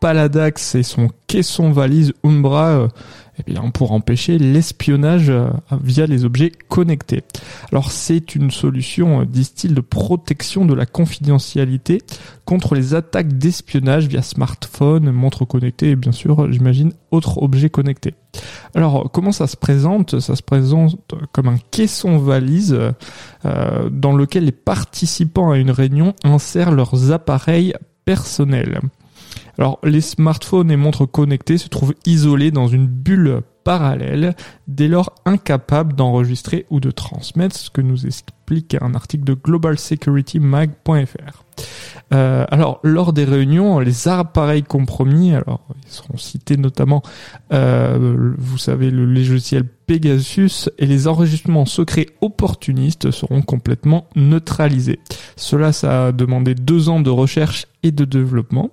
Paladax et son caisson valise Umbra euh, eh bien, pour empêcher l'espionnage euh, via les objets connectés. Alors c'est une solution, euh, disent-ils, de protection de la confidentialité contre les attaques d'espionnage via smartphone, montres connectées et bien sûr, j'imagine, autres objets connectés. Alors comment ça se présente? Ça se présente comme un caisson valise dans lequel les participants à une réunion insèrent leurs appareils personnels. Alors les smartphones et montres connectées se trouvent isolés dans une bulle parallèle, dès lors incapables d'enregistrer ou de transmettre, ce que nous explique un article de globalsecuritymag.fr. Euh, alors, lors des réunions, les appareils compromis, alors ils seront cités notamment, euh, vous savez, le logiciel Pegasus et les enregistrements secrets opportunistes seront complètement neutralisés. Cela, ça a demandé deux ans de recherche et de développement.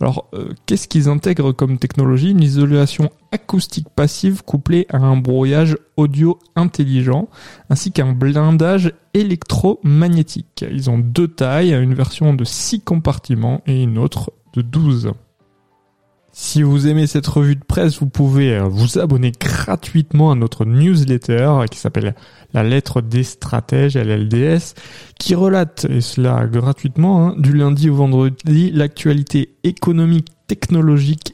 Alors, euh, qu'est-ce qu'ils intègrent comme technologie? Une isolation acoustique passive couplée à un brouillage audio intelligent, ainsi qu'un blindage électromagnétique. Ils ont deux tailles, une version de 6 compartiments et une autre de 12. Si vous aimez cette revue de presse, vous pouvez euh, vous abonner gratuitement à notre newsletter qui s'appelle La lettre des stratèges, LLDS, qui relate, et cela gratuitement, hein, du lundi au vendredi, l'actualité économique, technologique,